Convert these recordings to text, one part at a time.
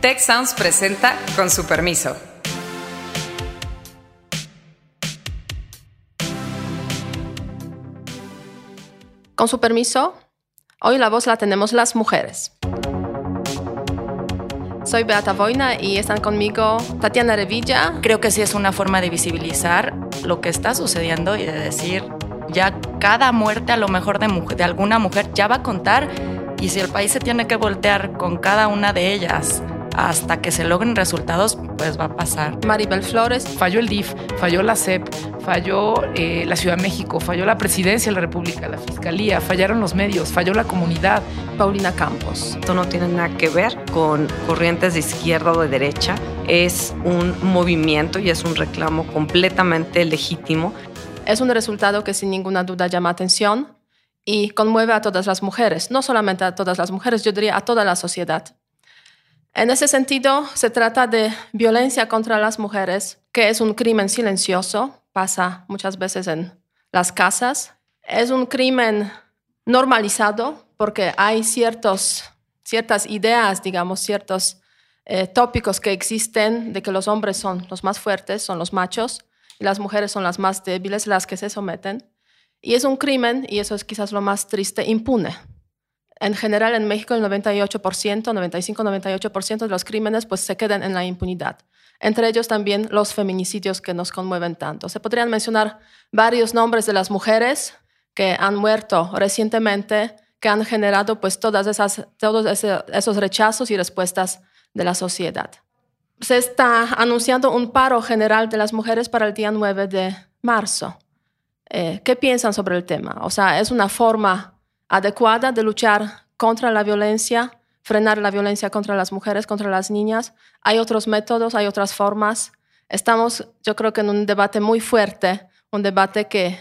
Tech Sounds presenta con su permiso. Con su permiso, hoy la voz la tenemos las mujeres. Soy Beata Voina y están conmigo Tatiana Revilla. Creo que sí es una forma de visibilizar lo que está sucediendo y de decir, ya cada muerte a lo mejor de, de alguna mujer ya va a contar y si el país se tiene que voltear con cada una de ellas hasta que se logren resultados, pues va a pasar. Maribel Flores. Falló el DIF, falló la CEP, falló eh, la Ciudad de México, falló la Presidencia de la República, la Fiscalía, fallaron los medios, falló la comunidad. Paulina Campos. Esto no tiene nada que ver con corrientes de izquierda o de derecha. Es un movimiento y es un reclamo completamente legítimo. Es un resultado que sin ninguna duda llama atención y conmueve a todas las mujeres, no solamente a todas las mujeres, yo diría a toda la sociedad. En ese sentido, se trata de violencia contra las mujeres, que es un crimen silencioso, pasa muchas veces en las casas. Es un crimen normalizado porque hay ciertos, ciertas ideas, digamos, ciertos eh, tópicos que existen de que los hombres son los más fuertes, son los machos, y las mujeres son las más débiles, las que se someten. Y es un crimen, y eso es quizás lo más triste, impune. En general, en México el 98%, 95-98% de los crímenes pues, se quedan en la impunidad. Entre ellos también los feminicidios que nos conmueven tanto. Se podrían mencionar varios nombres de las mujeres que han muerto recientemente, que han generado pues, todas esas, todos esos rechazos y respuestas de la sociedad. Se está anunciando un paro general de las mujeres para el día 9 de marzo. Eh, ¿Qué piensan sobre el tema? O sea, ¿es una forma adecuada de luchar contra la violencia, frenar la violencia contra las mujeres, contra las niñas. Hay otros métodos, hay otras formas. Estamos, yo creo que en un debate muy fuerte, un debate que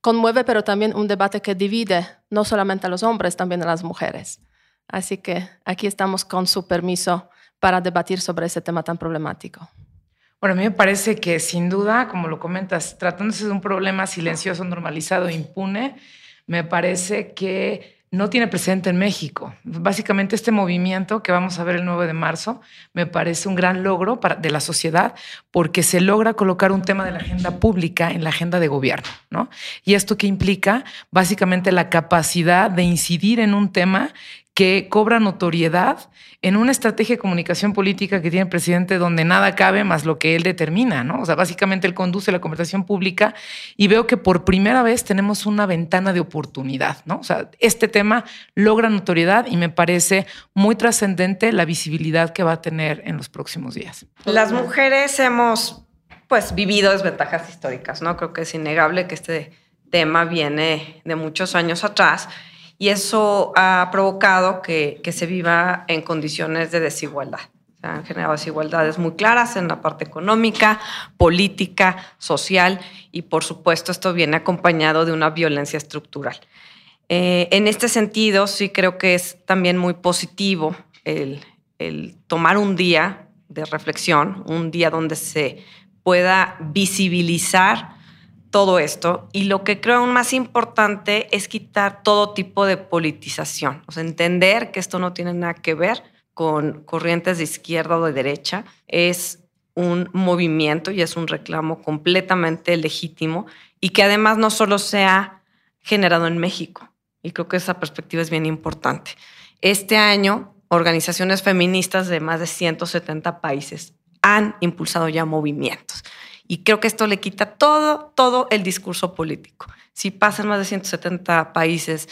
conmueve, pero también un debate que divide no solamente a los hombres, también a las mujeres. Así que aquí estamos con su permiso para debatir sobre ese tema tan problemático. Bueno, a mí me parece que sin duda, como lo comentas, tratándose de un problema silencioso, normalizado, impune, me parece que no tiene precedente en México. Básicamente este movimiento que vamos a ver el 9 de marzo me parece un gran logro de la sociedad porque se logra colocar un tema de la agenda pública en la agenda de gobierno, ¿no? Y esto que implica básicamente la capacidad de incidir en un tema que cobra notoriedad en una estrategia de comunicación política que tiene el presidente donde nada cabe más lo que él determina, ¿no? O sea, básicamente él conduce la conversación pública y veo que por primera vez tenemos una ventana de oportunidad, ¿no? O sea, este tema logra notoriedad y me parece muy trascendente la visibilidad que va a tener en los próximos días. Las mujeres hemos, pues, vivido desventajas históricas, ¿no? Creo que es innegable que este tema viene de muchos años atrás y eso ha provocado que, se viva en condiciones de desigualdad. Se han generado desigualdades muy claras en la parte económica, política, social y por supuesto esto viene acompañado de una violencia estructural. Eh, en este sentido, sí creo que es también muy positivo el, el tomar un día de reflexión, un día donde se pueda visibilizar todo esto y lo que creo aún más importante es quitar todo tipo de politización, o sea, entender que esto no tiene nada que ver con corrientes de izquierda o de derecha, es un movimiento y es un reclamo completamente legítimo y que además no solo se ha generado en México, y creo que esa perspectiva es bien importante. Este año, organizaciones feministas de más de 170 países han impulsado ya movimientos. Y creo que esto le quita todo, todo el discurso político. Si pasan más de 170 países,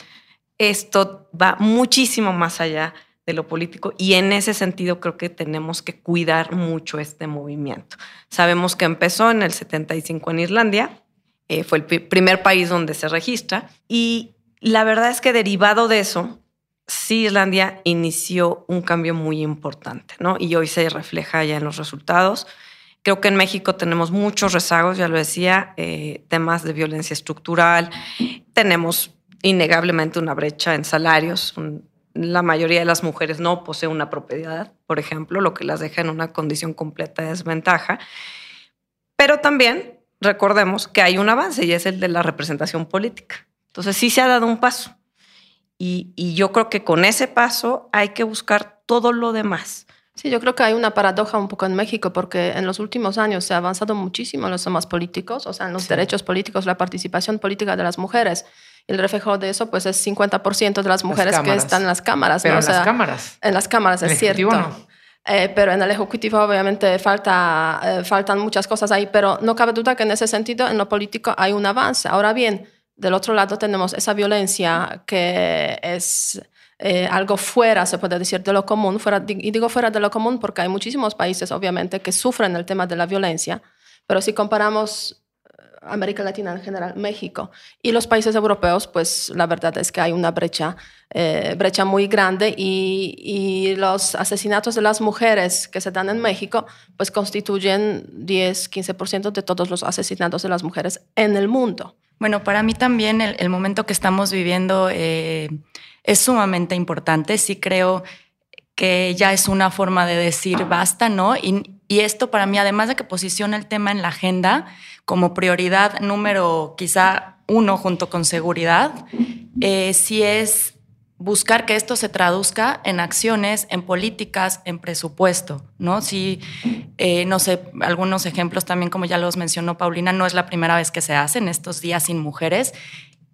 esto va muchísimo más allá de lo político y en ese sentido creo que tenemos que cuidar mucho este movimiento. Sabemos que empezó en el 75 en Islandia, eh, fue el primer país donde se registra y la verdad es que derivado de eso, sí Islandia inició un cambio muy importante, ¿no? Y hoy se refleja ya en los resultados. Creo que en México tenemos muchos rezagos, ya lo decía, eh, temas de violencia estructural. Tenemos innegablemente una brecha en salarios. la mayoría de las mujeres no posee una propiedad, por ejemplo, lo que las deja en una condición completa de desventaja. Pero también recordemos que hay un avance y es el de la representación política. Entonces sí se ha dado un paso. y yo creo que con ese paso hay que buscar todo lo demás Sí, yo creo que hay una paradoja un poco en México porque en los últimos años se ha avanzado muchísimo en los temas políticos, o sea, en los derechos políticos, la participación política de las mujeres. El reflejo de eso, pues, es 50% de las mujeres que están en las cámaras. Pero ¿no? en las cámaras. En las cámaras, es cierto. Eh, pero en el Ejecutivo obviamente falta, eh, faltan muchas cosas ahí, pero no cabe duda que en ese sentido, en lo político hay un avance. Ahora bien, del otro lado tenemos esa violencia que es eh, algo fuera, se puede decir, de lo común, fuera, y digo fuera de lo común porque hay muchísimos países, obviamente, que sufren el tema de la violencia, pero si comparamos eh, América Latina en general, México y los países europeos, pues la verdad es que hay una brecha, eh, brecha muy grande y, y, los asesinatos de las mujeres que se dan en México, pues constituyen 10, 15% de todos los asesinatos de las mujeres en el mundo. Bueno, para mí también el, el momento que estamos viviendo es sumamente importante. Sí creo que ya es una forma de decir basta, ¿no? Y, esto para mí, además de que posiciona el tema en la agenda como prioridad número quizá uno junto con seguridad, eh, sí es buscar que esto se traduzca en acciones, en políticas, en presupuesto, ¿no? Si, eh, no sé, algunos ejemplos también, como ya los mencionó Paulina, no es la primera vez que se hacen estos días sin mujeres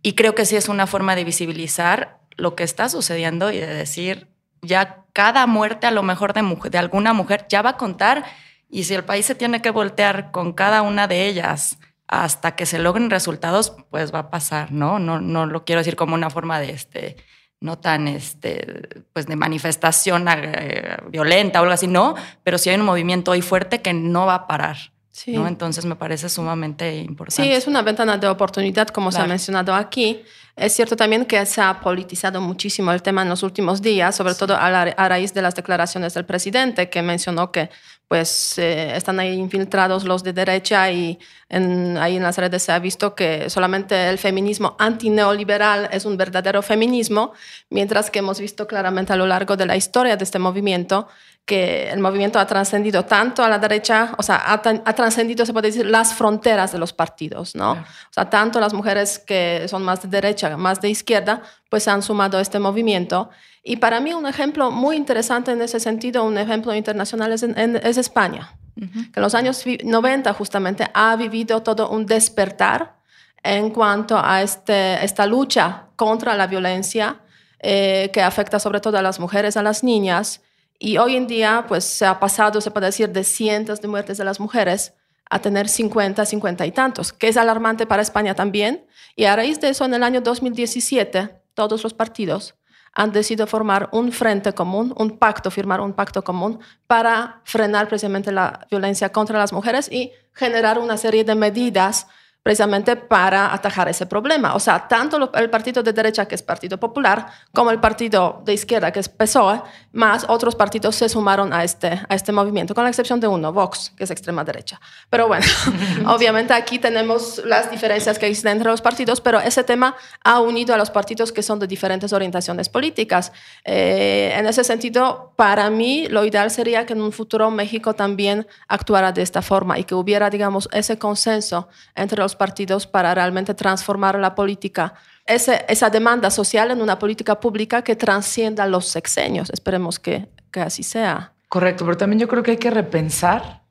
y creo que sí es una forma de visibilizar lo que está sucediendo y de decir, ya cada muerte a lo mejor de, mujer, de alguna mujer ya va a contar y si el país se tiene que voltear con cada una de ellas hasta que se logren resultados, pues va a pasar, ¿no? No, no lo quiero decir como una forma de este no tan este pues de manifestación eh, violenta o algo así, no, pero sí hay un movimiento hoy fuerte que no va a parar. Sí. ¿no? Entonces me parece sumamente importante. Sí, es una ventana de oportunidad, como se ha mencionado aquí. Es cierto también que se ha politizado muchísimo el tema en los últimos días, sobre todo a, raíz de las declaraciones del presidente, que mencionó que pues eh, están ahí infiltrados los de derecha y en, ahí en las redes se ha visto que solamente el feminismo antineoliberal es un verdadero feminismo, mientras que hemos visto claramente a lo largo de la historia de este movimiento que el movimiento ha trascendido tanto a la derecha, o sea, ha, ha trascendido, se puede decir, las fronteras de los partidos, ¿no? O sea, tanto las mujeres que son más de derecha, más de izquierda, pues se han sumado a este movimiento. Y para mí un ejemplo muy interesante en ese sentido, un ejemplo internacional es, es España, que en los años 90 justamente ha vivido todo un despertar en cuanto a este, esta lucha contra la violencia eh, que afecta sobre todo a las mujeres, a las niñas, y hoy en día, pues se ha pasado, se puede decir, de cientos de muertes de las mujeres a tener 50, 50 y tantos, que es alarmante para España también. Y a raíz de eso, en el año 2017, todos los partidos han decidido formar un frente común, un pacto, firmar un pacto común para frenar precisamente la violencia contra las mujeres y generar una serie de medidas precisamente para atajar ese problema. O sea, tanto el partido de derecha, que es Partido Popular, como el partido de izquierda, que es PSOE, más otros partidos se sumaron a este, a este movimiento, con la excepción de uno, Vox, que es extrema derecha. Pero bueno, obviamente aquí tenemos las diferencias que existen entre los partidos, pero ese tema ha unido a los partidos que son de diferentes orientaciones políticas. Eh, en ese sentido, para mí, lo ideal sería que en un futuro México también actuara de esta forma y que hubiera, digamos, ese consenso entre los partidos para realmente transformar la política, esa demanda social en una política pública que transcienda los sexenios. Esperemos que, que así sea. Correcto, pero también yo creo que hay que repensar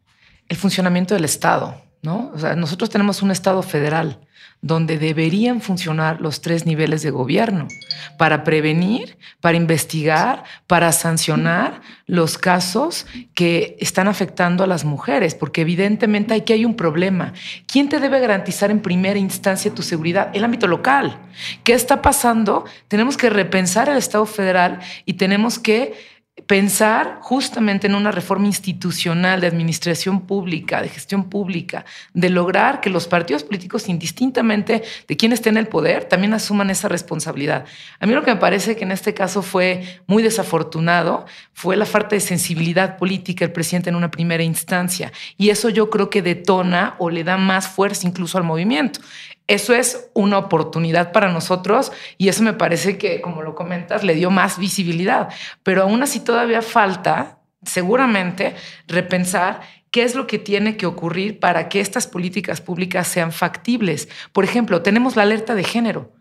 el funcionamiento del Estado, ¿no? O sea, nosotros tenemos un Estado federal donde deberían funcionar los tres niveles de gobierno para prevenir, para investigar, para sancionar los casos que están afectando a las mujeres, porque evidentemente aquí hay un problema. ¿Quién te debe garantizar en primera instancia tu seguridad? El ámbito local. ¿Qué está pasando? Tenemos que repensar el Estado federal y tenemos que pensar justamente en una reforma institucional de administración pública, de gestión pública, de lograr que los partidos políticos, indistintamente de quién esté en el poder, también asuman esa responsabilidad. A mí lo que me parece que en este caso fue muy desafortunado fue la falta de sensibilidad política del presidente en una primera instancia. Y eso yo creo que detona o le da más fuerza incluso al movimiento. Eso es una oportunidad para nosotros y eso me parece que, como lo comentas, le dio más visibilidad. Pero aún así todavía falta, seguramente, repensar qué es lo que tiene que ocurrir para que estas políticas públicas sean factibles. Por ejemplo, tenemos la alerta de género.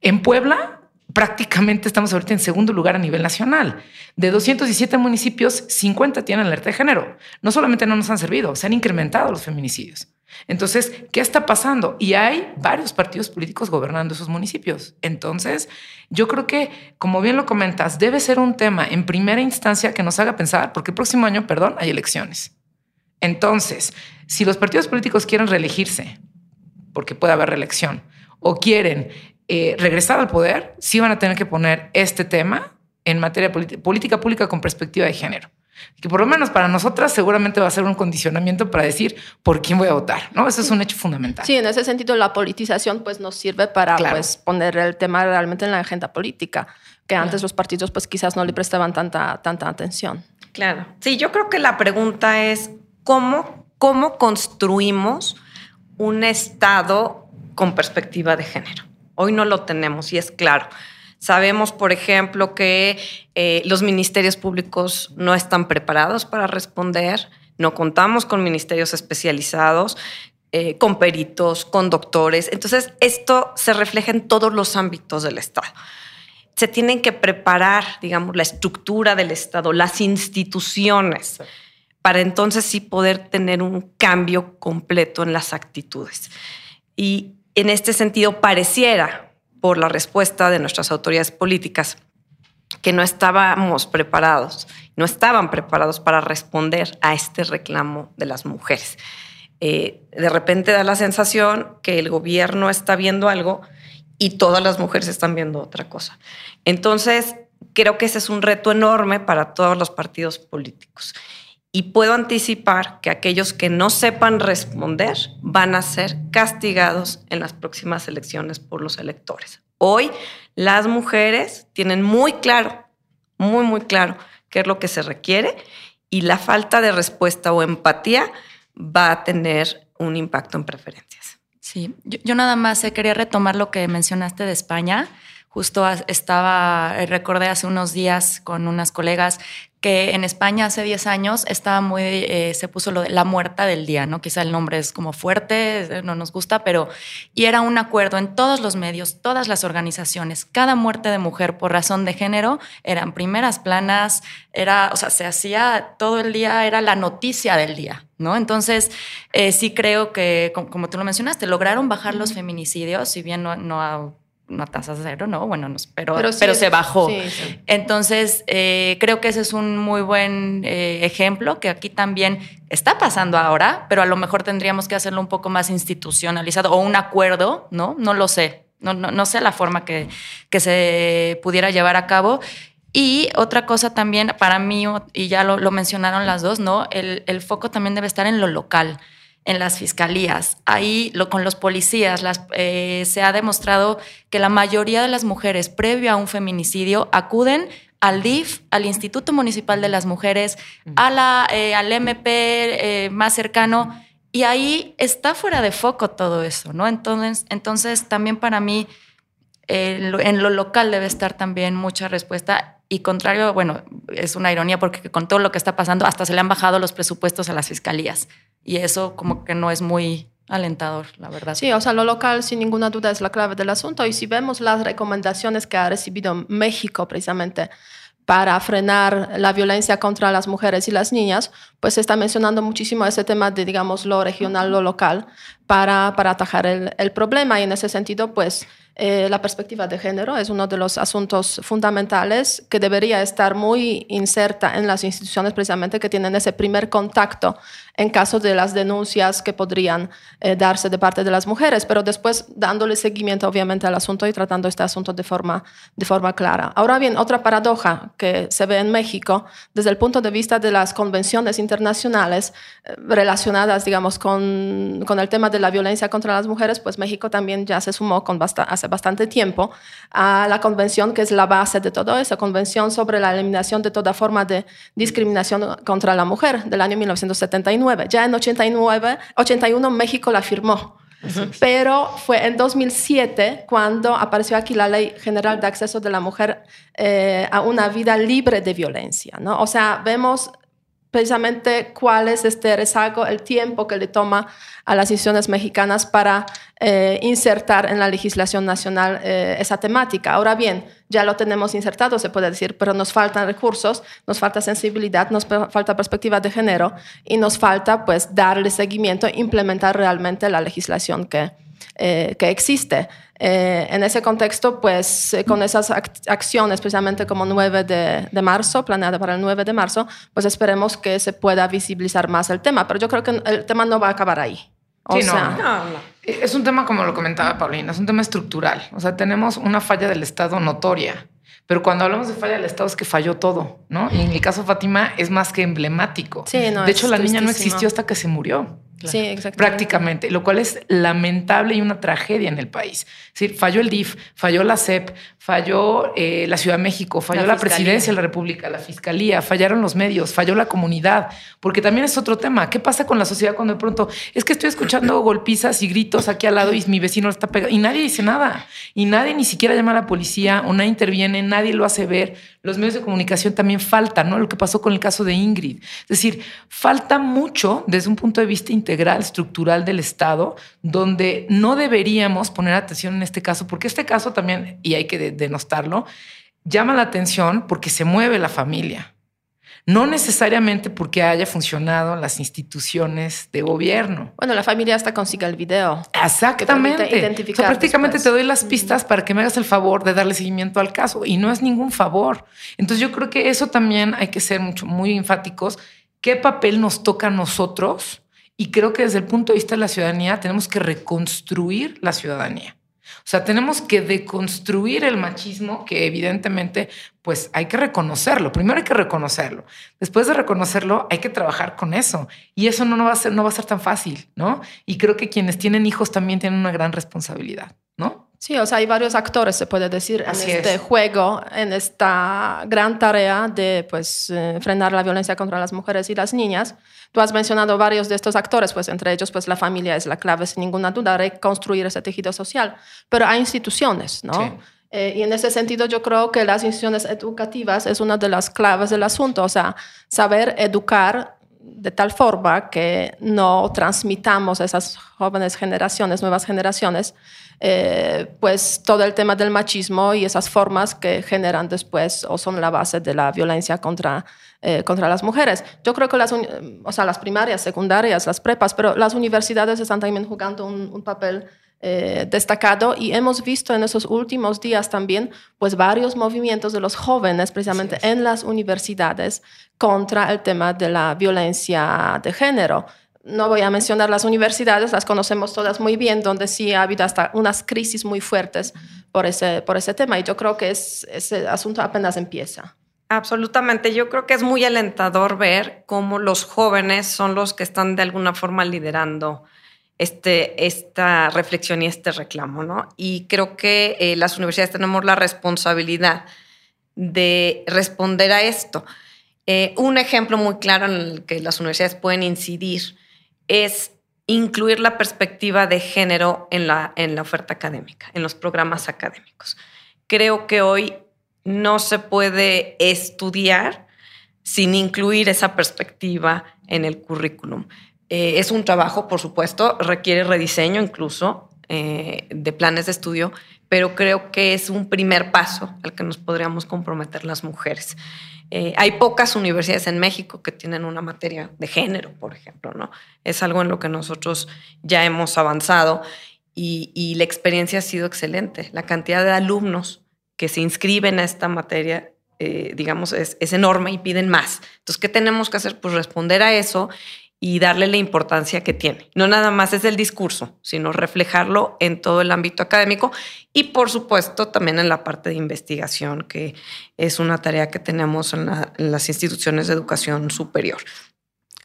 En Puebla prácticamente estamos ahorita en segundo lugar a nivel nacional. De 217 municipios, 50 tienen alerta de género. No solamente no nos han servido, se han incrementado los feminicidios. Entonces, ¿qué está pasando? Y hay varios partidos políticos gobernando esos municipios. Entonces, yo creo que, como bien lo comentas, debe ser un tema en primera instancia que nos haga pensar, porque el próximo año, perdón, hay elecciones. Entonces, si los partidos políticos quieren reelegirse, porque puede haber reelección, o quieren eh, regresar al poder, sí van a tener que poner este tema en materia de política pública con perspectiva de género. Que por lo menos para nosotras seguramente va a ser un condicionamiento para decir por quién voy a votar, ¿no? Eso es un hecho fundamental. Sí, en ese sentido la politización pues nos sirve para pues, poner el tema realmente en la agenda política, que antes los partidos pues quizás no le prestaban tanta, tanta atención. Claro. Sí, yo creo que la pregunta es cómo, cómo construimos un Estado con perspectiva de género. Hoy no lo tenemos y es claro. Sabemos, por ejemplo, que eh, los ministerios públicos no están preparados para responder, no contamos con ministerios especializados, eh, con peritos, con doctores. Entonces, esto se refleja en todos los ámbitos del Estado. Se tienen que preparar, digamos, la estructura del Estado, las instituciones, para entonces sí poder tener un cambio completo en las actitudes. Y en este sentido, pareciera, por la respuesta de nuestras autoridades políticas, que no estábamos preparados, no estaban preparados para responder a este reclamo de las mujeres. Eh, de repente da la sensación que el gobierno está viendo algo y todas las mujeres están viendo otra cosa. Entonces, creo que ese es un reto enorme para todos los partidos políticos y puedo anticipar que aquellos que no sepan responder van a ser castigados en las próximas elecciones por los electores. Hoy las mujeres tienen muy claro, muy, muy claro qué es lo que se requiere y la falta de respuesta o empatía va a tener un impacto en preferencias. Sí, yo, nada más eh, quería retomar lo que mencionaste de España. Justo estaba, eh, recordé hace unos días con unas colegas que en España hace 10 años estaba muy, eh, se puso lo de la muerta del día, ¿no? Quizá el nombre es como fuerte, no nos gusta, pero, y era un acuerdo en todos los medios, todas las organizaciones, cada muerte de mujer por razón de género eran primeras planas, era, o sea, se hacía todo el día, era la noticia del día, ¿no? Entonces, eh, sí creo que, como, tú lo mencionaste, lograron bajar los feminicidios, si bien no, no una tasa cero, ¿no? Bueno, no, pero, pero, se bajó. Entonces, eh, creo que ese es un muy buen eh, ejemplo que aquí también está pasando ahora, pero a lo mejor tendríamos que hacerlo un poco más institucionalizado o un acuerdo, ¿no? No lo sé. No, no, sé la forma que, que se pudiera llevar a cabo. Y otra cosa también, para mí, y ya lo, lo mencionaron las dos, ¿no? El, el foco también debe estar en lo local en las fiscalías. Ahí lo, con los policías las, eh, se ha demostrado que la mayoría de las mujeres previo a un feminicidio acuden al DIF, al Instituto Municipal de las Mujeres, a la, eh, al MP eh, más cercano, y ahí está fuera de foco todo eso, ¿no? Entonces, entonces también para mí en lo local debe estar también mucha respuesta y contrario, bueno, es una ironía porque con todo lo que está pasando hasta se le han bajado los presupuestos a las fiscalías. Y eso como que no es muy alentador, la verdad. Sí, o sea, lo local sin ninguna duda es la clave del asunto. Y si vemos las recomendaciones que ha recibido México precisamente para frenar la violencia contra las mujeres y las niñas, pues está mencionando muchísimo ese tema de, digamos, lo regional, lo local, para, para atajar el, el problema. Y en ese sentido, pues eh, la perspectiva de género es uno de los asuntos fundamentales que debería estar muy inserta en las instituciones precisamente que tienen ese primer contacto en caso de las denuncias que podrían eh, darse de parte de las mujeres, pero después dándole seguimiento obviamente al asunto y tratando este asunto de forma, de forma clara. Ahora bien, otra paradoja que se ve en México desde el punto de vista de las convenciones internacionales eh, relacionadas, digamos, con, con, el tema de la violencia contra las mujeres, pues México también ya se sumó con bastante bastante tiempo a la convención que es la base de todo eso, Convención sobre la Eliminación de toda forma de discriminación contra la mujer del año 1979. Ya en 89, 81 México la firmó. Pero fue en 2007 cuando apareció aquí la Ley General de Acceso de la Mujer eh, a una vida libre de violencia. ¿no? O sea, vemos precisamente cuál es este rezago, el tiempo que le toma a las instituciones mexicanas para eh, insertar en la legislación nacional eh, esa temática. Ahora bien, ya lo tenemos insertado, se puede decir, pero nos faltan recursos, nos falta sensibilidad, nos falta perspectiva de género y nos falta pues darle seguimiento, implementar realmente la legislación que, eh, que existe. Eh, en ese contexto, pues eh, con esas acciones, precisamente como 9 de, de, marzo, planeada para el 9 de marzo, pues esperemos que se pueda visibilizar más el tema. Pero yo creo que el tema no va a acabar ahí. O sea, Es un tema, como lo comentaba Paulina, es un tema estructural. O sea, tenemos una falla del Estado notoria. Pero cuando hablamos de falla del Estado es que falló todo, ¿no? Y en el caso de Fátima es más que emblemático. Sí, no, de hecho, la niña no existió hasta que se murió. Sí, exactamente. Prácticamente, lo cual es lamentable y una tragedia en el país. Es decir, falló el DIF, falló la CEP, falló eh, la Ciudad de México, falló la, presidencia de la República, la fiscalía, fallaron los medios, falló la comunidad, porque también es otro tema. ¿Qué pasa con la sociedad cuando de pronto es que estoy escuchando golpizas y gritos aquí al lado y mi vecino está pegado y nadie dice nada y nadie ni siquiera llama a la policía o nadie interviene, nadie lo hace ver? Los medios de comunicación también faltan, ¿no? Lo que pasó con el caso de Ingrid. Es decir, falta mucho desde un punto de vista integral, estructural del Estado, donde no deberíamos poner atención en este caso, porque este caso también, y hay que denostarlo, llama la atención porque se mueve la familia. No necesariamente porque haya funcionado las instituciones de gobierno. Bueno, la familia hasta consiga el video. Exactamente. prácticamente te doy las pistas para que me hagas el favor de darle seguimiento al caso y no es ningún favor. Entonces yo creo que eso también hay que ser mucho, muy enfáticos. ¿Qué papel nos toca a nosotros? Y creo que desde el punto de vista de la ciudadanía tenemos que reconstruir la ciudadanía. O sea, tenemos que deconstruir el machismo que evidentemente, pues hay que reconocerlo. Primero hay que reconocerlo. Después de reconocerlo, hay que trabajar con eso. Y eso no, va, a ser, no va a ser tan fácil, ¿no? Y creo que quienes tienen hijos también tienen una gran responsabilidad, ¿no? Sí, o sea, hay varios actores, se puede decir, en este juego, en esta gran tarea de pues, eh, frenar la violencia contra las mujeres y las niñas. Tú has mencionado varios de estos actores, pues entre ellos pues, la familia es la clave, sin ninguna duda, reconstruir ese tejido social. Pero hay instituciones, ¿no? Eh, y en ese sentido yo creo que las instituciones educativas es una de las claves del asunto, o sea, saber educar de tal forma que no transmitamos a esas jóvenes generaciones, nuevas generaciones, eh, pues todo el tema del machismo y esas formas que generan después o son la base de la violencia contra, eh, contra las mujeres. Yo creo que las, o sea, las primarias, secundarias, las prepas, pero las universidades están también jugando un, papel eh, destacado y hemos visto en esos últimos días también pues varios movimientos de los jóvenes precisamente en las universidades contra el tema de la violencia de género no voy a mencionar las universidades, las conocemos todas muy bien, donde sí ha habido hasta unas crisis muy fuertes por ese, por ese tema. Y yo creo que es, ese asunto apenas empieza. Absolutamente. Yo creo que es muy alentador ver cómo los jóvenes son los que están de alguna forma liderando este, esta reflexión y este reclamo, ¿no? Y creo que eh, las universidades tenemos la responsabilidad de responder a esto. Eh, un ejemplo muy claro en el que las universidades pueden incidir es incluir la perspectiva de género en la, en la oferta académica, en los programas académicos. Creo que hoy no se puede estudiar sin incluir esa perspectiva en el currículum. Eh, es un trabajo, por supuesto, requiere rediseño incluso eh, de planes de estudio, pero creo que es un primer paso al que nos podríamos comprometer las mujeres. Eh, hay pocas universidades en México que tienen una materia de género, por ejemplo, ¿no? Es algo en lo que nosotros ya hemos avanzado y, la experiencia ha sido excelente. La cantidad de alumnos que se inscriben a esta materia, eh, digamos, es, es enorme y piden más. Entonces, ¿qué tenemos que hacer? Pues responder a eso y darle la importancia que tiene. No nada más es el discurso, sino reflejarlo en todo el ámbito académico y por supuesto también en la parte de investigación, que es una tarea que tenemos en, las instituciones de educación superior.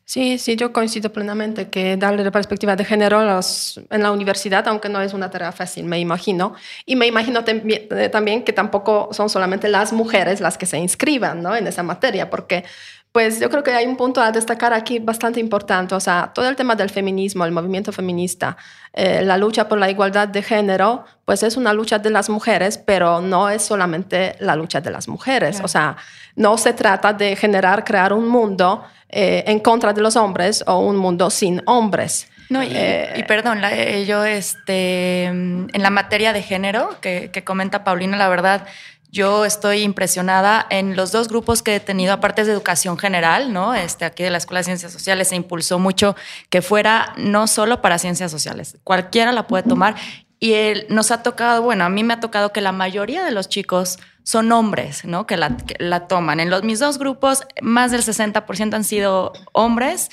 Sí, sí, yo coincido plenamente que darle la perspectiva de género en la universidad, aunque no es una tarea fácil, me imagino. Y me imagino eh, también que tampoco son solamente las mujeres las que se inscriban ¿no? en esa materia, porque pues yo creo que hay un punto a destacar aquí bastante importante, o sea, todo el tema del feminismo, el movimiento feminista, eh, la lucha por la igualdad de género, pues es una lucha de las mujeres, pero no es solamente la lucha de las mujeres, o sea, no se trata de generar, crear un mundo eh, en contra de los hombres o un mundo sin hombres. No, y, y perdón, la, yo este, en la materia de género que, que comenta Paulina, la verdad, yo estoy impresionada en los dos grupos que he tenido, aparte de educación general, ¿no? Este, aquí de la Escuela de Ciencias Sociales se impulsó mucho que fuera no solo para ciencias sociales, cualquiera la puede tomar. Y nos ha tocado, bueno, a mí me ha tocado que la mayoría de los chicos son hombres, ¿no? Que la, que la toman. En los, mis dos grupos, más del 60% han sido hombres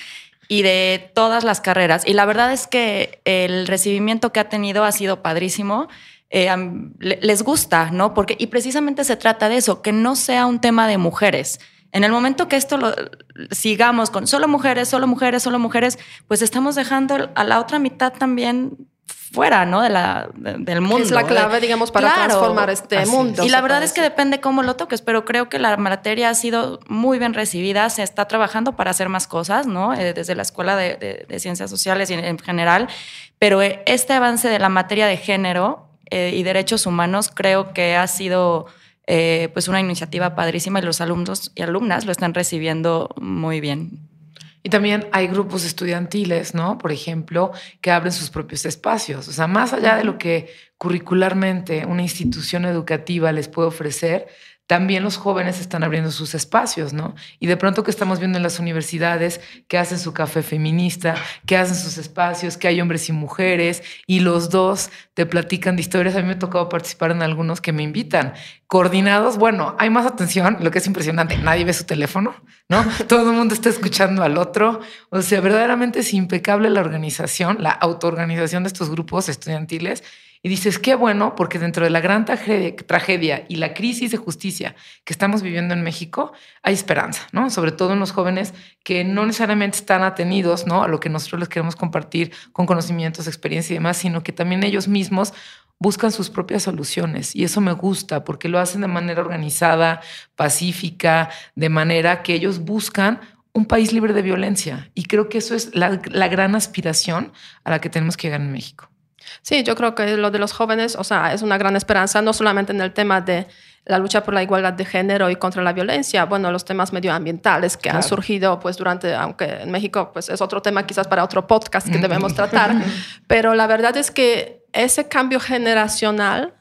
y de todas las carreras. Y la verdad es que el recibimiento que ha tenido ha sido padrísimo. Eh, les gusta, ¿no? Porque, y precisamente se trata de eso, que no sea un tema de mujeres. En el momento que esto lo sigamos con solo mujeres, solo mujeres, solo mujeres, pues estamos dejando a la otra mitad también fuera, ¿no? De la, del mundo. Es la clave, digamos, para transformar este mundo. Y la verdad es que depende cómo lo toques, pero creo que la materia ha sido muy bien recibida, se está trabajando para hacer más cosas, ¿no? Eh, desde la Escuela de, de, Ciencias Sociales y en general, pero eh, este avance de la materia de género eh, y derechos humanos, creo que ha sido eh, pues una iniciativa padrísima y los alumnos y alumnas lo están recibiendo muy bien. Y también hay grupos estudiantiles, ¿no? Por ejemplo, que abren sus propios espacios. O sea, más allá de lo que curricularmente una institución educativa les puede ofrecer, también los jóvenes están abriendo sus espacios, ¿no? Y de pronto que estamos viendo en las universidades que hacen su café feminista, que hacen sus espacios, que hay hombres y mujeres, y los dos te platican de historias. A mí me ha tocado participar en algunos que me invitan. Coordinados, bueno, hay más atención, lo que es impresionante, nadie ve su teléfono, ¿no? Todo el mundo está escuchando al otro. O sea, verdaderamente es impecable la organización, la autoorganización de estos grupos estudiantiles y dices, qué bueno, porque dentro de la gran tragedia, y la crisis de justicia que estamos viviendo en México, hay esperanza, ¿no? Sobre todo en los jóvenes que no necesariamente están atenidos, ¿no? A lo que nosotros les queremos compartir con conocimientos, experiencia y demás, sino que también ellos mismos buscan sus propias soluciones. Y eso me gusta porque lo hacen de manera organizada, pacífica, de manera que ellos buscan un país libre de violencia. Y creo que eso es la, la gran aspiración a la que tenemos que llegar en México. Sí, yo creo que lo de los jóvenes, o sea, es una gran esperanza, no solamente en el tema de la lucha por la igualdad de género y contra la violencia, bueno, los temas medioambientales que han surgido, pues durante, aunque en México, pues es otro tema quizás para otro podcast que debemos tratar, pero la verdad es que ese cambio generacional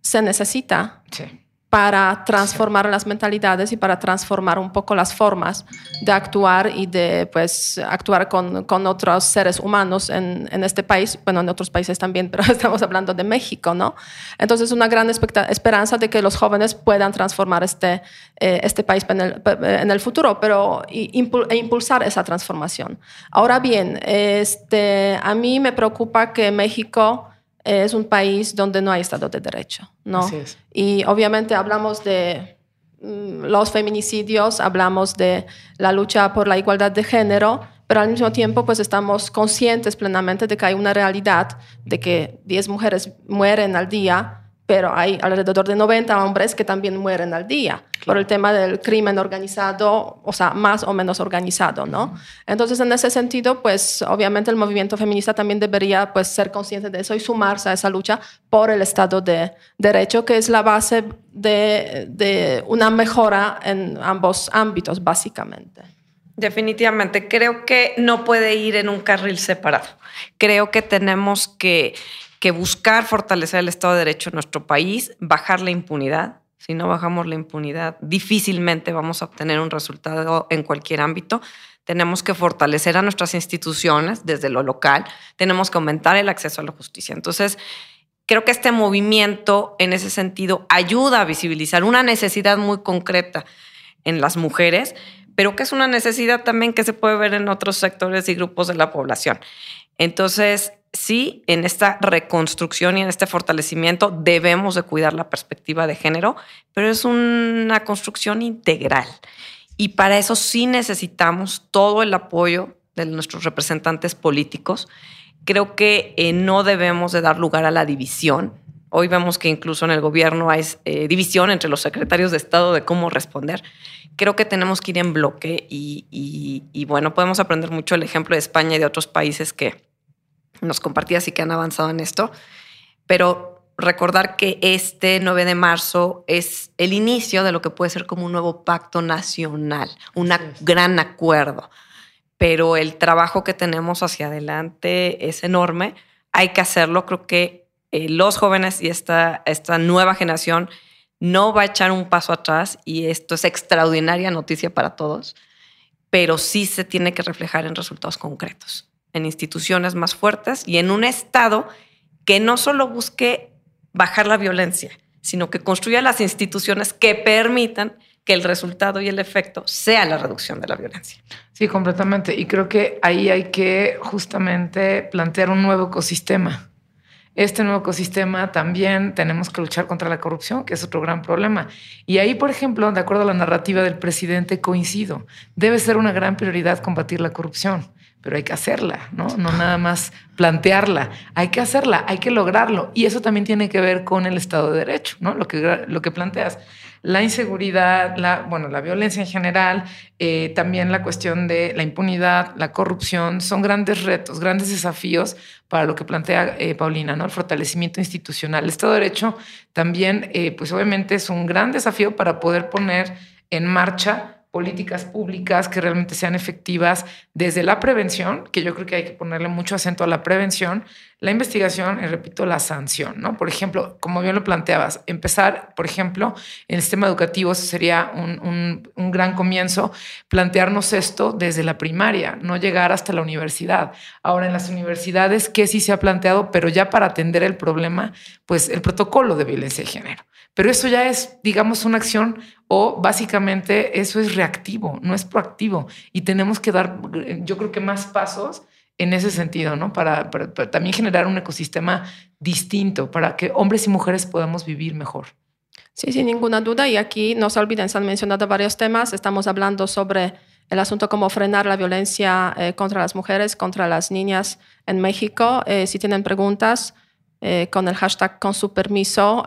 se necesita. Sí para transformar las mentalidades y para transformar un poco las formas de actuar y de pues, actuar con, con otros seres humanos en, en, este país, bueno, en otros países también, pero estamos hablando de México, ¿no? Entonces, una gran esperanza de que los jóvenes puedan transformar este, eh, este país en el, en el, futuro, pero e impulsar esa transformación. Ahora bien, este, a mí me preocupa que México es un país donde no hay Estado de Derecho, ¿no? Y obviamente hablamos de mm, los feminicidios, hablamos de la lucha por la igualdad de género, pero al mismo tiempo pues estamos conscientes plenamente de que hay una realidad de que 10 mujeres mueren al día pero hay alrededor de 90 hombres que también mueren al día por el tema del crimen organizado, o sea, más o menos organizado, ¿no? Entonces, en ese sentido, pues obviamente el movimiento feminista también debería pues ser consciente de eso y sumarse a esa lucha por el Estado de Derecho, que es la base de, de una mejora en ambos ámbitos, básicamente. Definitivamente, creo que no puede ir en un carril separado. Creo que tenemos que que buscar fortalecer el Estado de Derecho en nuestro país, bajar la impunidad. Si no bajamos la impunidad, difícilmente vamos a obtener un resultado en cualquier ámbito. Tenemos que fortalecer a nuestras instituciones desde lo local, tenemos que aumentar el acceso a la justicia. Entonces, creo que este movimiento en ese sentido ayuda a visibilizar una necesidad muy concreta en las mujeres, pero que es una necesidad también que se puede ver en otros sectores y grupos de la población. Entonces, sí, en esta reconstrucción y en este fortalecimiento debemos de cuidar la perspectiva de género, pero es una construcción integral. Y para eso sí necesitamos todo el apoyo de nuestros representantes políticos. Creo que eh, no debemos de dar lugar a la división. Hoy vemos que incluso en el gobierno hay eh, división entre los secretarios de Estado de cómo responder. Creo que tenemos que ir en bloque y, y bueno, podemos aprender mucho el ejemplo de España y de otros países que, nos compartías y que han avanzado en esto, pero recordar que este 9 de marzo es el inicio de lo que puede ser como un nuevo pacto nacional, un gran acuerdo. Pero el trabajo que tenemos hacia adelante es enorme. Hay que hacerlo. Creo que eh, los jóvenes y esta, esta nueva generación no va a echar un paso atrás y esto es extraordinaria noticia para todos, pero sí se tiene que reflejar en resultados concretos, en instituciones más fuertes y en un Estado que no solo busque bajar la violencia, sino que construya las instituciones que permitan que el resultado y el efecto sea la reducción de la violencia. Sí, completamente. Y creo que ahí hay que justamente plantear un nuevo ecosistema. Este nuevo ecosistema también tenemos que luchar contra la corrupción, que es otro gran problema. Y ahí, por ejemplo, de acuerdo a la narrativa del presidente, coincido. Debe ser una gran prioridad combatir la corrupción pero hay que hacerla, ¿no? No nada más plantearla, hay que hacerla, hay que lograrlo. Y eso también tiene que ver con el Estado de Derecho, ¿no? Lo que, lo que planteas. La inseguridad, la, bueno, la violencia en general, eh, también la cuestión de la impunidad, la corrupción, son grandes retos, grandes desafíos para lo que plantea eh, Paulina, ¿no? El fortalecimiento institucional. El Estado de Derecho también, eh, pues obviamente es un gran desafío para poder poner en marcha políticas públicas que realmente sean efectivas desde la prevención, que yo creo que hay que ponerle mucho acento a la prevención, la investigación repito, la sanción, ¿no? Por ejemplo, como bien lo planteabas, empezar, por ejemplo, en el sistema educativo sería un, un gran comienzo, plantearnos esto desde la primaria, no llegar hasta la universidad. Ahora, en las universidades, ¿qué sí se ha planteado? Pero ya para atender el problema, pues el protocolo de violencia de género. Pero eso ya es, digamos, una acción o básicamente eso es reactivo, no es proactivo. Y tenemos que dar, yo creo que más pasos en ese sentido, ¿no? Para, también generar un ecosistema distinto, para que hombres y mujeres podamos vivir mejor. Sí, sin ninguna duda. Y aquí no se olviden, se han mencionado varios temas. Estamos hablando sobre el asunto cómo frenar la violencia eh, contra las mujeres, contra las niñas en México. Eh, si tienen preguntas, eh, con el hashtag con su permiso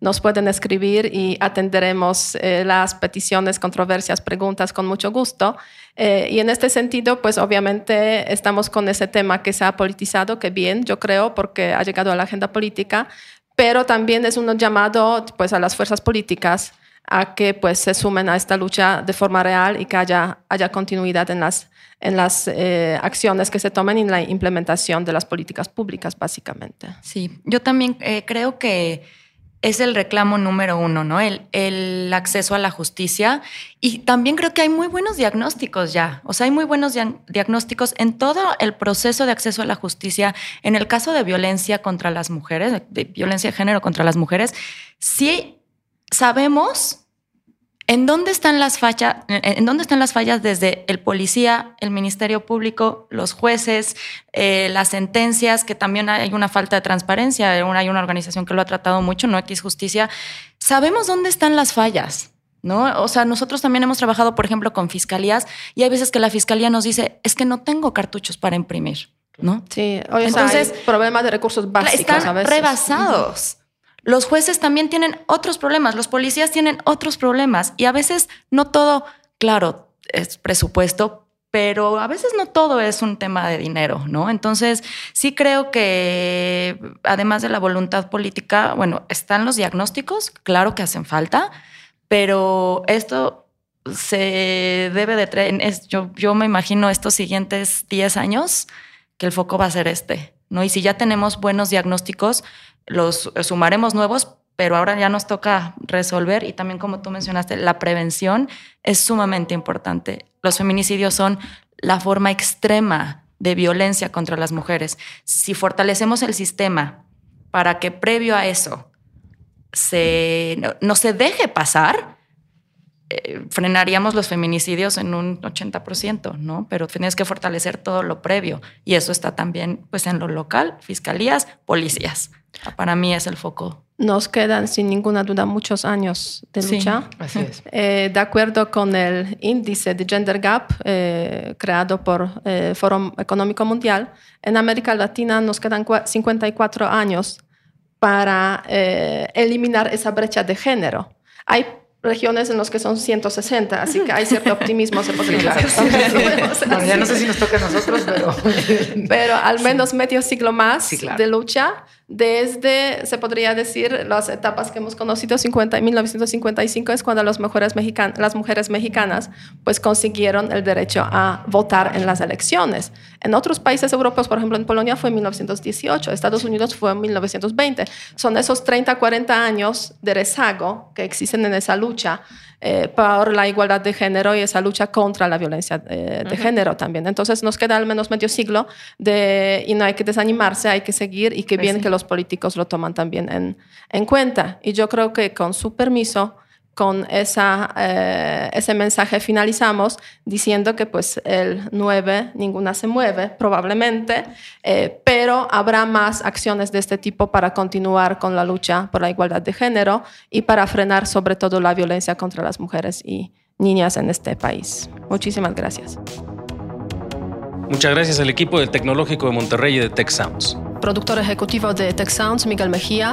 nos pueden escribir y atenderemos las peticiones, controversias, preguntas con mucho gusto. Eh, y en este sentido, pues obviamente estamos con ese tema que se ha politizado, que bien, yo creo, porque ha llegado a la agenda política, pero también es un llamado pues, a las fuerzas políticas a que pues, se sumen a esta lucha de forma real y que haya, haya continuidad en las, en las eh, acciones que se tomen en la implementación de las políticas públicas, básicamente. Sí, yo también creo que es el reclamo número uno, ¿no? El, el, acceso a la justicia. Y también creo que hay muy buenos diagnósticos ya. O sea, hay muy buenos diagnósticos en todo el proceso de acceso a la justicia. En el caso de violencia contra las mujeres, de violencia de género contra las mujeres, sí sabemos ¿En dónde están las fallas? ¿En dónde están las fallas desde el policía, el ministerio público, los jueces, eh, las sentencias? Que también hay una falta de transparencia. Hay una organización que lo ha tratado mucho, no X Justicia. Sabemos dónde están las fallas. ¿No? O sea, nosotros también hemos trabajado, por ejemplo, con fiscalías y hay veces que la fiscalía nos dice, es que no tengo cartuchos para imprimir, ¿no? Sí, hoy entonces problemas de recursos básicos están a veces. rebasados. Los jueces también tienen otros problemas, los policías tienen otros problemas y a veces no todo, claro, es presupuesto, pero a veces no todo es un tema de dinero, ¿no? Entonces, sí creo que además de la voluntad política, bueno, están los diagnósticos, claro que hacen falta, pero esto se debe de traer, yo, yo me imagino estos siguientes 10 años que el foco va a ser este, ¿no? Y si ya tenemos buenos diagnósticos, los sumaremos nuevos, pero ahora ya nos toca resolver y también como tú mencionaste, la prevención es sumamente importante. Los feminicidios son la forma extrema de violencia contra las mujeres. Si fortalecemos el sistema para que previo a eso se, no, se deje pasar, eh, frenaríamos los feminicidios en un 80%, ¿no? Pero tienes que fortalecer todo lo previo y eso está también pues en lo local, fiscalías, policías. Para mí es el foco. Nos quedan sin ninguna duda muchos años de lucha. así es. Eh, de acuerdo con el índice de Gender Gap eh, creado por el Foro Económico Mundial, en América Latina nos quedan 54 años para eliminar esa brecha de género. Hay regiones en las que son 160, así que hay cierto optimismo, se podría ya no sé si nos toca a nosotros, pero... pero al menos medio siglo más de lucha desde, se podría decir, las etapas que hemos conocido, 50 1955 es cuando las mujeres, mexicanas, pues consiguieron el derecho a votar en las elecciones. En otros países europeos, por ejemplo en Polonia fue en 1918, Estados Unidos fue en 1920. Son esos 30, 40 años de rezago que existen en esa lucha por la igualdad de género y esa lucha contra la violencia eh, de, género también. Entonces nos queda al menos medio siglo de, y no hay que desanimarse, hay que seguir y qué pues bien que los políticos lo toman también en, en cuenta. Y yo creo que con su permiso con esa, eh, ese mensaje finalizamos diciendo que pues el 9 ninguna se mueve probablemente, eh, pero habrá más acciones de este tipo para continuar con la lucha por la igualdad de género y para frenar sobre todo la violencia contra las mujeres y niñas en este país. Muchísimas gracias. Muchas gracias al equipo del Tecnológico de Monterrey y de Tech Sounds. Productor ejecutivo de Tech Sounds, Miguel Mejía